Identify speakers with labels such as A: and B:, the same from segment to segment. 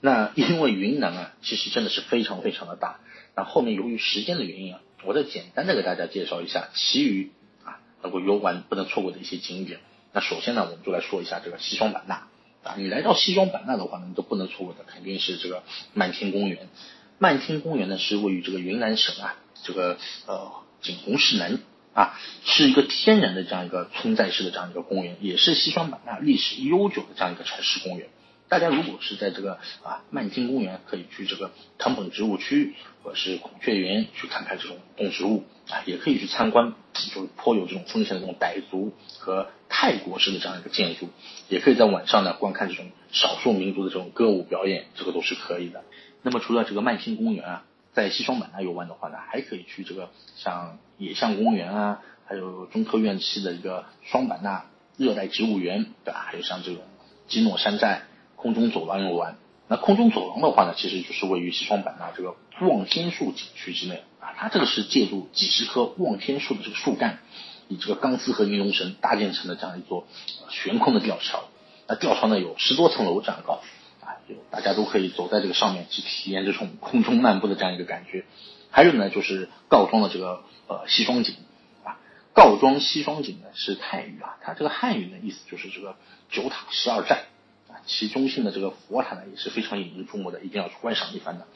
A: 那因为云南啊，其实真的是非常非常的大。那后面由于时间的原因啊，我再简单的给大家介绍一下其余啊能够游玩不能错过的一些景点。那首先呢，我们就来说一下这个西双版纳啊。你来到西双版纳的话呢，你都不能错过的肯定是这个漫天公园。漫天公园呢是位于这个云南省啊这个呃景洪市南啊，是一个天然的这样一个村寨式的这样一个公园，也是西双版纳历史悠久的这样一个城市公园。大家如果是在这个啊漫天公园，可以去这个藤本植物区或者是孔雀园去看看这种动植物啊，也可以去参观，就是颇有这种风情的这种傣族和泰国式的这样一个建筑，也可以在晚上呢观看这种少数民族的这种歌舞表演，这个都是可以的。那么除了这个漫天公园啊，在西双版纳游玩的话呢，还可以去这个像野象公园啊，还有中科院系的一个双版纳热带植物园，对吧？还有像这种基诺山寨。空中走廊游玩，那空中走廊的话呢，其实就是位于西双版纳这个望天树景区之内啊。它这个是借助几十棵望天树的这个树干，以这个钢丝和尼龙绳搭建成的这样一座悬空的吊桥。那吊桥呢有十多层楼这样高啊，就大家都可以走在这个上面去体验这种空中漫步的这样一个感觉。还有呢就是告庄的这个呃西双景啊，告庄西双景呢是泰语啊，它这个汉语的意思就是这个九塔十二寨。其中性的这个佛塔呢也是非常引人注目的，一定要去观赏一番的。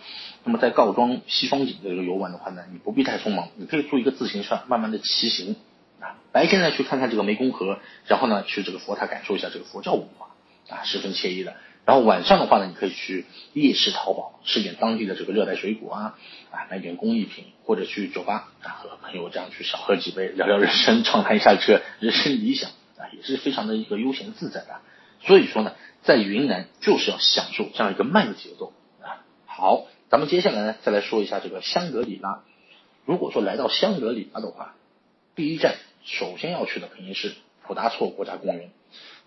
A: 那么在告庄西双景的这个游玩的话呢，你不必太匆忙，你可以租一个自行车，慢慢的骑行啊。白天呢去看看这个湄公河，然后呢去这个佛塔感受一下这个佛教文化啊，十分惬意的。然后晚上的话呢，你可以去夜市淘宝，吃点当地的这个热带水果啊，啊买点工艺品，或者去酒吧啊和朋友这样去小喝几杯，聊聊人生，畅谈一下这个人生理想啊，也是非常的一个悠闲自在的。所以说呢。在云南就是要享受这样一个慢的节奏啊。好，咱们接下来呢再来说一下这个香格里拉。如果说来到香格里拉的话，第一站首先要去的肯定是普达措国家公园。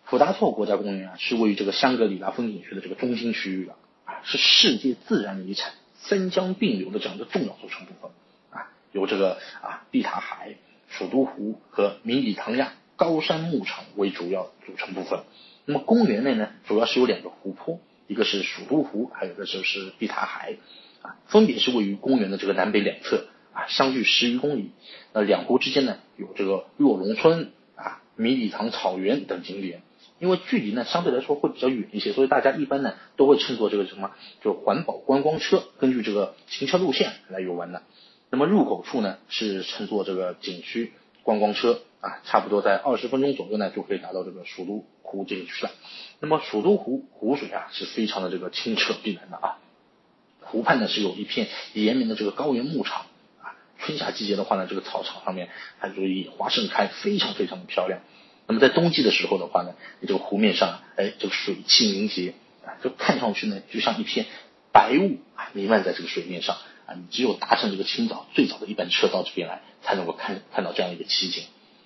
A: 普达措国家公园啊是位于这个香格里拉风景区的这个中心区域的啊，是世界自然遗产三江并流的这样一个重要组成部分啊，由这个啊碧塔海、蜀都湖和米里唐亚高山牧场为主要组成部分。那么公园内呢，主要是有两个湖泊，一个是蜀都湖，还有一个就是碧塔海，啊，分别是位于公园的这个南北两侧，啊，相距十余公里。那两湖之间呢，有这个洛龙村、啊迷里塘草原等景点。因为距离呢相对来说会比较远一些，所以大家一般呢都会乘坐这个什么，就环保观光车，根据这个行车路线来游玩的。那么入口处呢是乘坐这个景区观光车。啊，差不多在二十分钟左右呢，就可以达到这个蜀都湖这一区了。那么蜀都湖湖水啊，是非常的这个清澈碧蓝的啊。湖畔呢是有一片延绵的这个高原牧场啊。春夏季节的话呢，这个草场上面还有野花盛开，非常非常的漂亮。那么在冬季的时候的话呢，你这个湖面上，哎，这个水汽凝结啊，就看上去呢，就像一片白雾啊弥漫在这个水面上啊。你只有搭乘这个清早最早的一班车到这边来，才能够看看到这样一个奇景。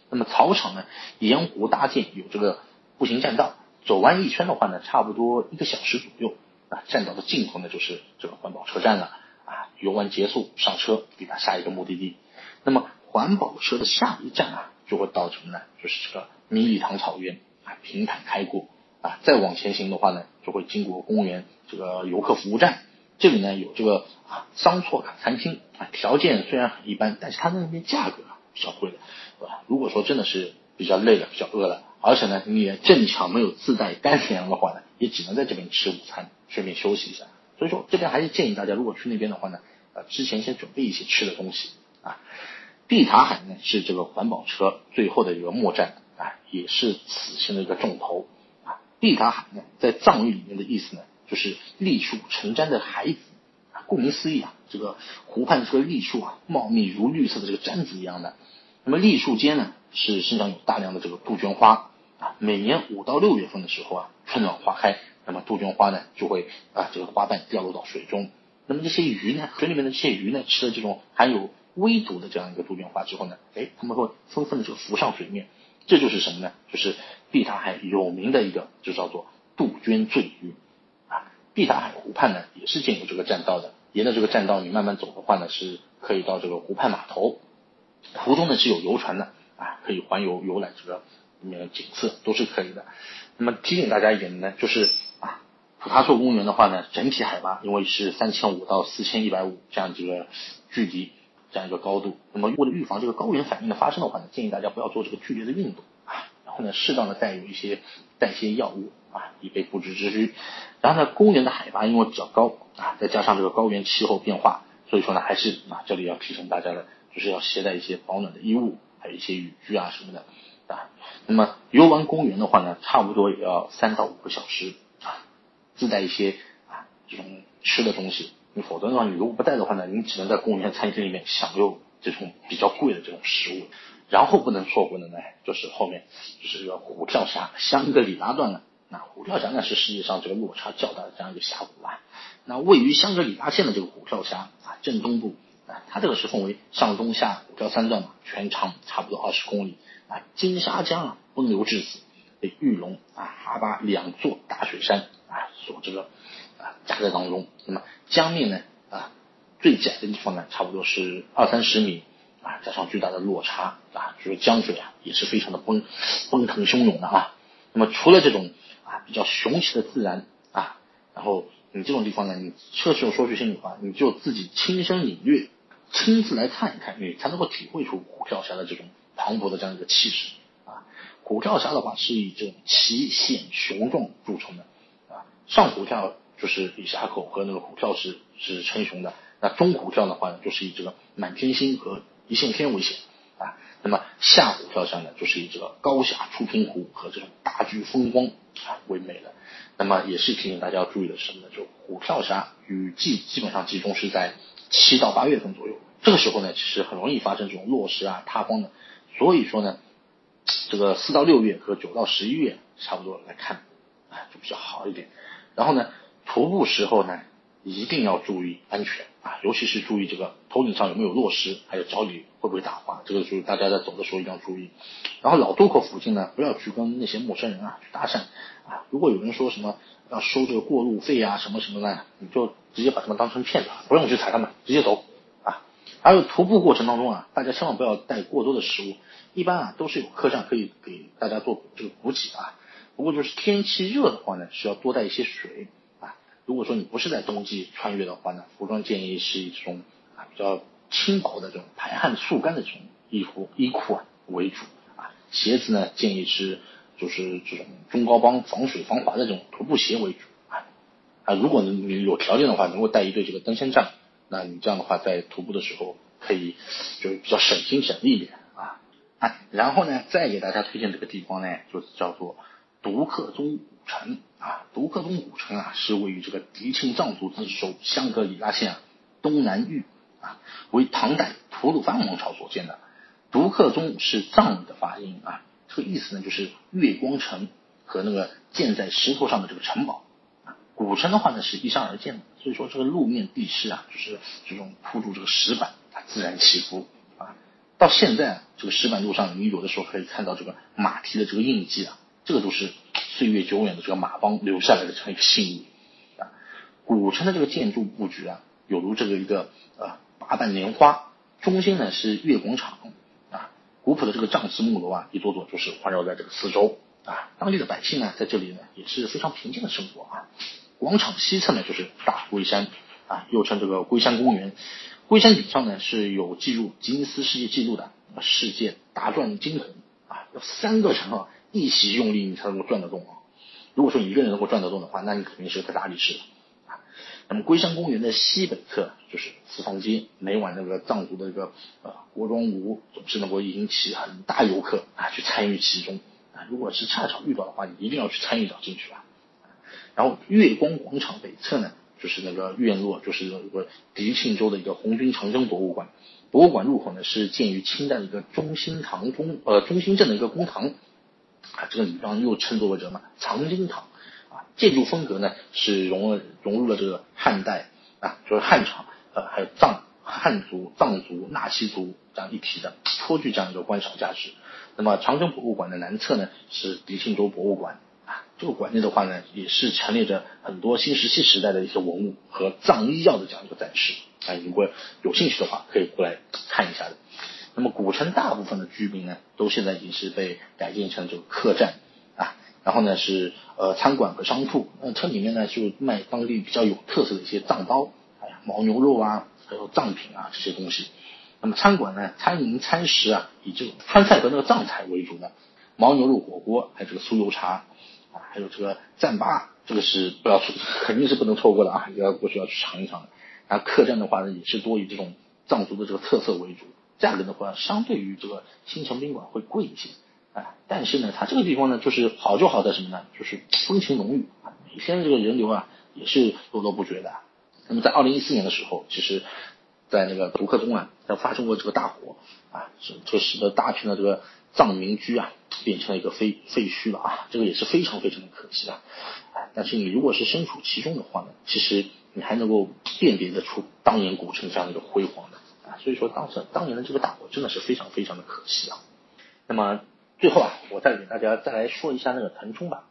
A: 那么草场呢，沿湖搭建有这个步行栈道，走完一圈的话呢，差不多一个小时左右啊。栈道的尽头呢，就是这个环保车站了啊。游玩结束，上车抵达下一个目的地。那么环保车的下一站啊，就会到什么呢？就是这个米里塘草原啊，平坦开阔啊。再往前行的话呢，就会经过公园这个游客服务站，这里呢有这个啊桑错卡餐厅啊，条件虽然很一般，但是它那边价格啊比较贵的。对吧？如果说真的是比较累了、比较饿了，而且呢，你也正巧没有自带干粮的话呢，也只能在这边吃午餐，顺便休息一下。所以说，这边还是建议大家，如果去那边的话呢，呃，之前先准备一些吃的东西啊。碧塔海呢是这个环保车最后的一个末站啊，也是此行的一个重头啊。碧塔海呢，在藏语里面的意思呢，就是栗树成毡的海子啊。顾名思义啊，这个湖畔这个栗树啊，茂密如绿色的这个毡子一样的。那么栗树间呢，是生长有大量的这个杜鹃花啊。每年五到六月份的时候啊，春暖花开，那么杜鹃花呢就会啊这个花瓣掉落到水中。那么这些鱼呢，水里面的这些鱼呢，吃了这种含有微毒的这样一个杜鹃花之后呢，哎，它们会纷纷的这个浮上水面。这就是什么呢？就是碧塔海有名的一个，就叫做杜鹃醉。碧塔海湖畔呢，也是建有这个栈道的。沿着这个栈道，你慢慢走的话呢，是可以到这个湖畔码头。湖中呢是有游船的啊，可以环游游览这个里面景色都是可以的。那么提醒大家一点呢，就是啊，普塔措公园的话呢，整体海拔因为是三千五到四千一百五这样这个距离，这样一个高度。那么为了预防这个高原反应的发生的话呢，建议大家不要做这个剧烈的运动啊，然后呢，适当的带有一些代谢药物啊，以备不时之需。然后呢，公园的海拔因为比较高啊，再加上这个高原气候变化，所以说呢，还是啊，这里要提醒大家的，就是要携带一些保暖的衣物，还有一些雨具啊什么的啊。那么游玩公园的话呢，差不多也要三到五个小时啊。自带一些啊这种吃的东西，你否则的话，你如果不带的话呢，你只能在公园餐厅里面享用这种比较贵的这种食物。然后不能错过的呢，就是后面就是这个虎跳峡香格里拉段了。那虎跳峡呢是世界上这个落差较大的这样一个峡谷啊。那位于香格里拉县的这个虎跳峡啊正东部啊，它这个是分为上中下虎跳三段嘛，全长差不多二十公里啊。金沙江啊奔流至此，被玉龙啊哈巴两座大雪山。啊，所这个啊夹在当中，那么江面呢啊最窄的地方呢，差不多是二三十米啊，加上巨大的落差啊，就是江水啊也是非常的奔奔腾汹涌的啊。那么除了这种啊比较雄奇的自然啊，然后你这种地方呢，你确实说句心里话，你就自己亲身领略，亲自来看一看，你才能够体会出虎跳峡的这种磅礴的这样一个气势啊。虎跳峡的话是以这种奇险雄壮著称的啊。上虎跳就是以峡口和那个虎跳石是称雄的，那中虎跳的话呢，就是以这个满天星和一线天为险啊。那么下虎跳上呢，就是以这个高峡出平湖和这种大巨风光啊为美的。那么也是提醒大家要注意的是什么呢？就虎跳峡雨季基本上集中是在七到八月份左右，这个时候呢，其实很容易发生这种落石啊、塌方的。所以说呢，这个四到六月和九到十一月差不多来看啊，就比较好一点。然后呢，徒步时候呢，一定要注意安全啊，尤其是注意这个头顶上有没有落石，还有脚底会不会打滑，这个就是大家在走的时候一定要注意。然后老渡口附近呢，不要去跟那些陌生人啊去搭讪啊。如果有人说什么要收这个过路费啊什么什么的，你就直接把他们当成骗子，不用去踩他们，直接走啊。还有徒步过程当中啊，大家千万不要带过多的食物，一般啊都是有客栈可以给大家做这个补给啊。不过就是天气热的话呢，需要多带一些水。如果说你不是在冬季穿越的话呢，服装建议是以这种啊比较轻薄的这种排汗速干的这种衣服衣裤啊为主啊。鞋子呢建议是就是这种中高帮防水防滑的这种徒步鞋为主啊。啊，如果你有条件的话，能够带一对这个登山杖，那你这样的话在徒步的时候可以就是比较省心省力一点啊。啊，然后呢再给大家推荐这个地方呢，就是叫做。独克宗城啊，独克宗古城啊，是位于这个迪庆藏族自治州香格里拉县东南域啊，为唐代吐鲁番王朝所建的。独克宗是藏语的发音啊，这个意思呢就是月光城和那个建在石头上的这个城堡。古城的话呢是依山而建的，所以说这个路面地势啊，就是这种铺住这个石板它，自然起伏啊。到现在这个石板路上，你有的时候可以看到这个马蹄的这个印记啊。这个都是岁月久远的这个马帮留下来的这样一个信物啊。古城的这个建筑布局啊，有如这个一个呃八瓣莲花，中心呢是月广场啊。古朴的这个藏式木楼啊，一座座就是环绕在这个四周啊。当地的百姓呢，在这里呢也是非常平静的生活啊。广场西侧呢就是大龟山啊，又称这个龟山公园。龟山顶上呢是有记录吉尼斯世界纪录的世界大转金桶啊，有三个城啊。一起用力，你才能够转得动啊！如果说你一个人能够转得动的话，那你肯定是个大力士啊。那么龟山公园的西北侧就是四方街，每晚那个藏族的这个呃国妆舞总是能够引起很大游客啊去参与其中啊。如果是恰巧遇到的话，你一定要去参与到进去啊。然后月光广场北侧呢，就是那个院落，就是有个迪庆州的一个红军长征博物馆。博物馆入口呢是建于清代的一个中心堂中呃中心镇的一个公堂。啊，这个礼堂又称作为什么藏经堂啊？建筑风格呢是融了融入了这个汉代啊，就是汉朝呃还有藏汉族、藏族、纳西族这样一体的，颇具这样一个观赏价值。那么长城博物馆的南侧呢是迪庆州博物馆啊，这个馆内的话呢也是陈列着很多新石器时代的一些文物和藏医药的这样一个展示啊，如果有兴趣的话可以过来看一下的。那么古城大部分的居民呢，都现在已经是被改建成这个客栈啊，然后呢是呃餐馆和商铺，那这里面呢就卖当地比较有特色的一些藏刀，哎呀牦牛肉啊，还有藏品啊这些东西。那么餐馆呢，餐饮餐食啊，以这种川菜和那个藏菜为主的，牦牛肉火锅，还有这个酥油茶啊，还有这个糌粑，这个是不要错，肯定是不能错过的啊，要过去要去尝一尝的。然后客栈的话呢，也是多以这种藏族的这个特色为主，价格的话相对于这个新城宾馆会贵一些啊，但是呢，它这个地方呢，就是好就好在什么呢？就是风情浓郁啊，每天这个人流啊也是络络不绝的。那么在二零一四年的时候，其实。在那个独克宗啊，它发生过这个大火啊，这这使得大片的这个藏民居啊变成了一个废废墟了啊，这个也是非常非常的可惜啊。但是你如果是身处其中的话呢，其实你还能够辨别得出当年古城这样的一个辉煌的。所以说当时当年的这个大火真的是非常非常的可惜啊。那么最后啊，我再给大家再来说一下那个腾冲吧。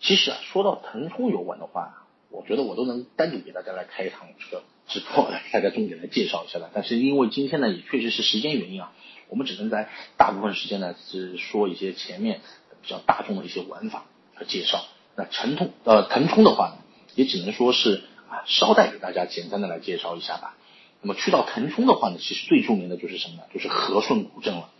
A: 其实啊，说到腾冲游玩的话，我觉得我都能单独给大家来开一场这个。直播来给大家重点来介绍一下了，但是因为今天呢也确实是时间原因啊，我们只能在大部分时间呢是说一些前面比较大众的一些玩法和介绍。那腾冲呃腾冲的话呢，也只能说是啊捎带给大家简单的来介绍一下吧。那么去到腾冲的话呢，其实最著名的就是什么呢？就是和顺古镇了。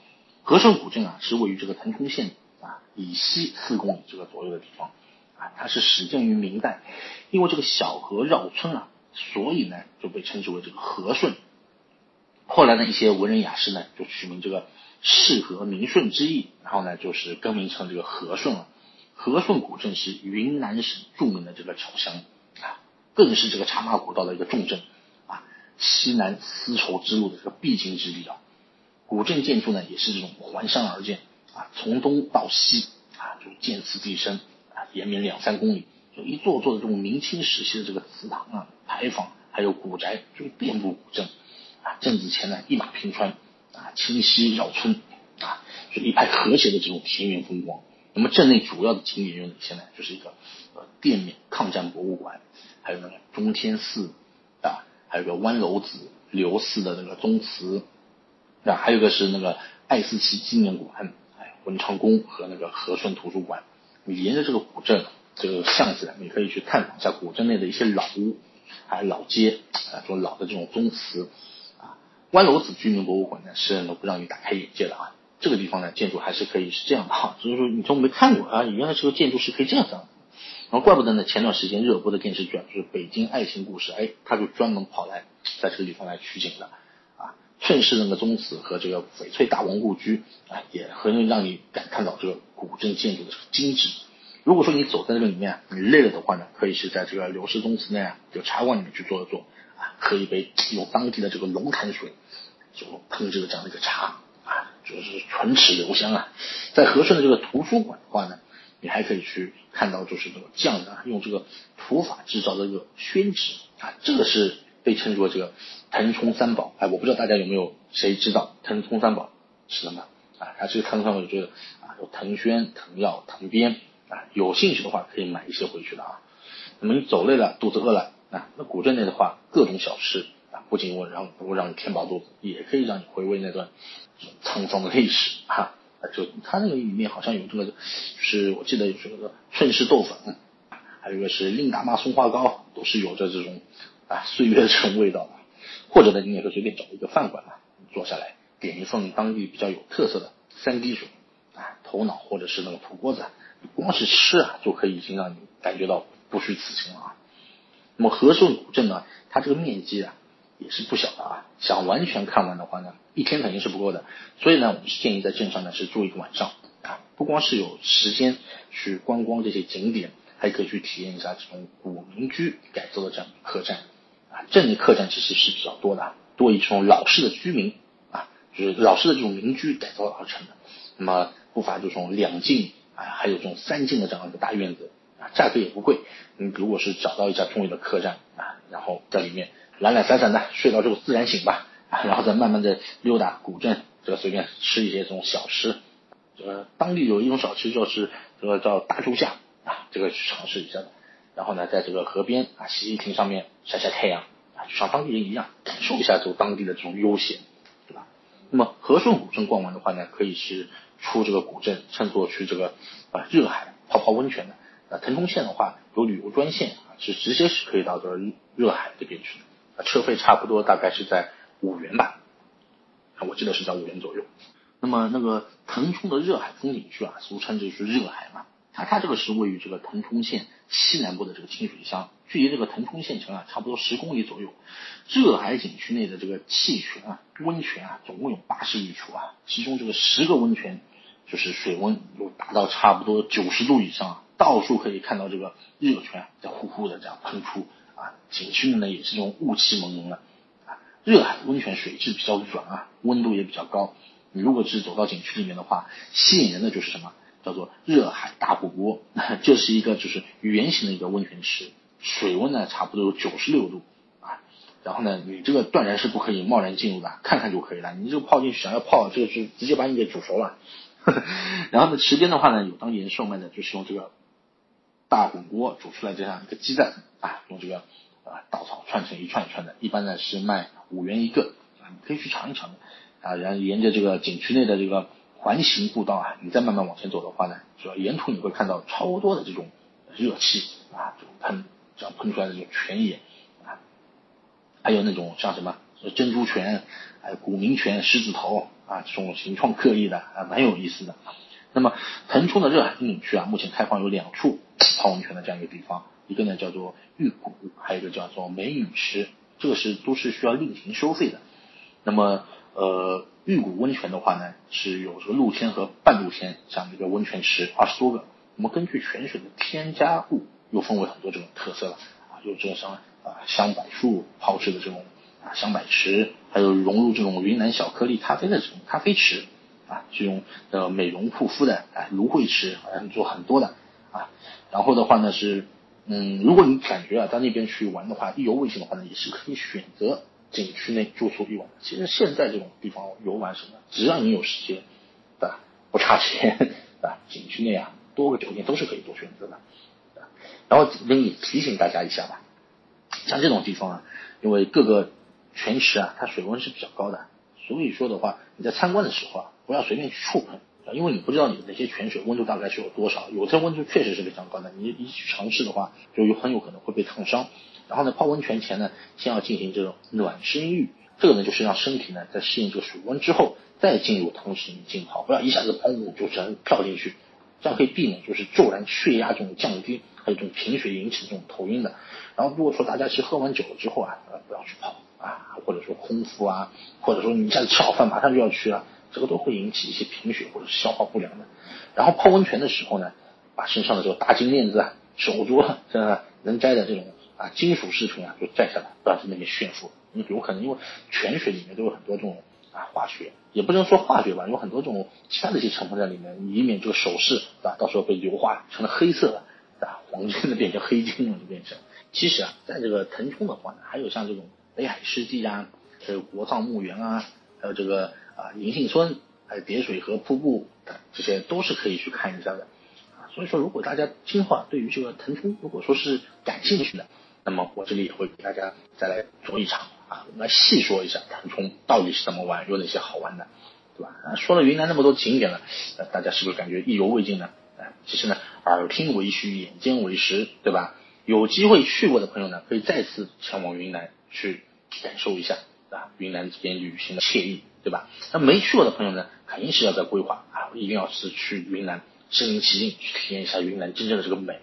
A: 和顺古镇啊是位于这个腾冲县啊以西四公里这个左右的地方啊，它是始建于明代，因为这个小河绕村啊。所以呢，就被称之为这个和顺。后来呢，一些文人雅士呢，就取名这个适和明顺之意，然后呢，就是更名成这个和顺了。和顺古镇是云南省著名的这个侨乡啊，更是这个茶马古道的一个重镇，西南丝绸之路的这个必经之地啊。古镇建筑呢，也是这种环山而建啊，从东到西啊，就渐次递升啊，延绵两三公里。就一座座的这种明清时期的这个祠堂啊、牌坊，还有古宅，就遍布古镇啊。镇子前呢，一马平川啊，清溪绕村啊，就一派和谐的这种田园风光。那么镇内主要的景点有哪些呢？就是一个呃滇缅抗战博物馆，还有那个中天寺，还有个湾楼子刘氏的那个宗祠啊，还有个是那个爱思奇纪念馆，哎，文昌宫和那个和顺图书馆。你沿着这个古镇。这个巷子，你可以去探访一下古镇内的一些老屋，还有老街啊，这种老的这种宗祠啊。湾楼子居民博物馆呢，是能够让你大开眼界的啊。这个地方呢，建筑还是可以是这样的哈，就是说你从没看过啊，原来这个建筑是可以这样子。然后怪不得呢，前段时间热播的电视剧啊，就是《北京爱情故事》，哎，他就专门跑来在这个地方来取景的啊。顺势那个宗祠和这个翡翠大王故居啊，也很让你感叹到这个古镇建筑的精致。如果说你走在这个里面，你累了的话呢，可以是在这个刘氏宗祠内啊，就茶馆里面去坐一坐啊，喝一杯用当地的这个龙潭水就烹制的这样的一个茶啊，就是唇齿留香啊。在和顺的这个图书馆的话呢，你还可以去看到就是这个匠人用这个土法制造的这个宣纸啊，这个是被称作这个腾冲三宝。哎，我不知道大家有没有谁知道腾冲三宝是什么啊？它这个腾冲三宝就是啊，有腾宣、腾耀、腾边。啊，有兴趣的话可以买一些回去的啊。那么你走累了，肚子饿了啊，那古镇内的话，各种小吃啊，不仅能让能够让你填饱肚子，也可以让你回味那段沧桑的历史哈。啊就它那个里面好像有这个，就是我记得有这个顺势豆粉，还有一个是令大妈松花糕，都是有着这种啊岁月的这种味道的。或者呢，你也可以随便找一个饭馆啊，坐下来点一份当地比较有特色的三滴水啊，头脑或者是那个土锅子。光是吃啊，就可以已经让你感觉到不虚此行了啊。那么和顺古镇呢，它这个面积啊也是不小的啊。想完全看完的话呢，一天肯定是不够的。所以呢，我们是建议在镇上呢是住一个晚上啊，不光是有时间去观光这些景点，还可以去体验一下这种古民居改造的这样的客栈啊。镇内客栈其实是比较多的，多以这种老式的居民啊，就是老式的这种民居改造而成的。那么不乏这种两进。啊，还有这种三进的这样一个大院子啊，价格也不贵。你如果是找到一家中意的客栈啊，然后在里面懒懒散散的睡到这个自然醒吧，然后再慢慢的溜达古镇，这个随便吃一些这种小吃。这个当地有一种小吃就是这个叫大猪下啊，这个去尝试一下。然后呢，在这个河边啊，洗洗亭上面晒晒太阳啊，就像当地人一样，感受一下这个当地的这种悠闲，对吧？那么和顺古镇逛完的话呢，可以是。出这个古镇，乘坐去这个啊热海泡泡温泉的。啊腾冲线的话，有旅游专线啊，是直接是可以到这热海这边去的。车费差不多大概是在五元吧，我记得是在五元左右。那么那个腾冲的热海风景区啊，俗称就是热海嘛。它它这个是位于这个腾冲县西南部的这个清水乡，距离这个腾冲县城啊差不多十公里左右。热海景区内的这个气泉啊、温泉啊，总共有八十余处啊，其中这个十个温泉就是水温有达到差不多九十度以上。到处可以看到这个热泉在呼呼的这样喷出啊，景区里呢也是这种雾气蒙蒙的啊。热海温泉水质比较软啊，温度也比较高。你如果是走到景区里面的话，吸引人的就是什么？叫做热海大火锅，就是一个就是圆形的一个温泉池，水温呢差不多有九十六度啊。然后呢，你这个断然是不可以贸然进入的，看看就可以了。你这个泡进去想要泡，这个是直接把你给煮熟了。然后呢，池边的话呢，有当地人售卖的，就是用这个。大火锅煮出来这样一个鸡蛋啊，用这个啊稻草串成一串一串的，一般呢是卖五元一个啊，你可以去尝一尝啊。然后沿着这个景区内的这个环形步道啊，你再慢慢往前走的话呢，主要沿途你会看到超多的这种热气啊，这种喷这样喷出来的这种泉眼啊，还有那种像什么珍珠泉、还有古明泉、狮子头啊，这种形状各异的啊，蛮有意思的。那么腾冲的热海风景区啊，目前开放有两处泡温泉的这样一个地方，一个呢叫做玉谷，还有一个叫做美女池，这个是都是需要另行收费的。那么呃玉谷温泉的话呢，是有这个露天和半露天像这个温泉池二十多个。那么根据泉水的添加物，又分为很多这种特色了啊，有这种像啊香柏树泡制的这种啊香柏池，还有融入这种云南小颗粒咖啡的这种咖啡池。啊，这种呃美容护肤的，哎，芦荟池好像做很多的啊。然后的话呢是，嗯，如果你感觉啊到那边去玩的话，意犹未尽的话呢，也是可以选择景区内住宿一晚。其实现在这种地方游玩什么，只要你有时间，对吧？不差钱，对吧？景区内啊多个酒店都是可以做选择的。然后给你提醒大家一下吧，像这种地方啊，因为各个泉池啊，它水温是比较高的，所以说的话，你在参观的时候啊。不要随便去触碰，因为你不知道你的那些泉水温度大概是有多少，有些温度确实是非常高的，你一去尝试的话，就有很有可能会被烫伤。然后呢，泡温泉前呢，先要进行这种暖身浴，这个呢就是让身体呢在适应这个水温之后，再进入同时浸泡，不要一下子砰就全跳进去，这样可以避免就是骤然血压这种降低，还有这种贫血引起的这种头晕的。然后如果说大家是喝完酒了之后啊，不要去泡啊，或者说空腹啊，或者说你一下子吃好饭马上就要去了。这个都会引起一些贫血或者是消化不良的。然后泡温泉的时候呢，把身上的这个大金链子啊、手镯，这吧？能摘的这种啊金属饰品啊，就摘下来，不要在那边炫富。你有可能因为泉水里面都有很多这种啊化学，也不能说化学吧，有很多这种其他的一些成分在里面，以免这个首饰对吧，到时候被硫化成了黑色的，啊？黄金的变成黑金了，就变成。其实啊，在这个腾冲的话呢，还有像这种北海湿地啊，还有国葬墓园啊，还有这个。啊，银杏村还有叠水河瀑布，这些都是可以去看一下的。啊，所以说如果大家今后啊对于这个腾冲如果说是感兴趣的，那么我这里也会给大家再来做一场啊，我们来细说一下腾冲到底是怎么玩，有哪些好玩的，对吧？啊，说了云南那么多景点了，呃，大家是不是感觉意犹未尽呢？啊，其实呢，耳听为虚，眼见为实，对吧？有机会去过的朋友呢，可以再次前往云南去感受一下啊，云南这边旅行的惬意。对吧？那没去过的朋友呢，肯定是要在规划啊，一定要是去云南身临其境去体验一下云南真正的这个美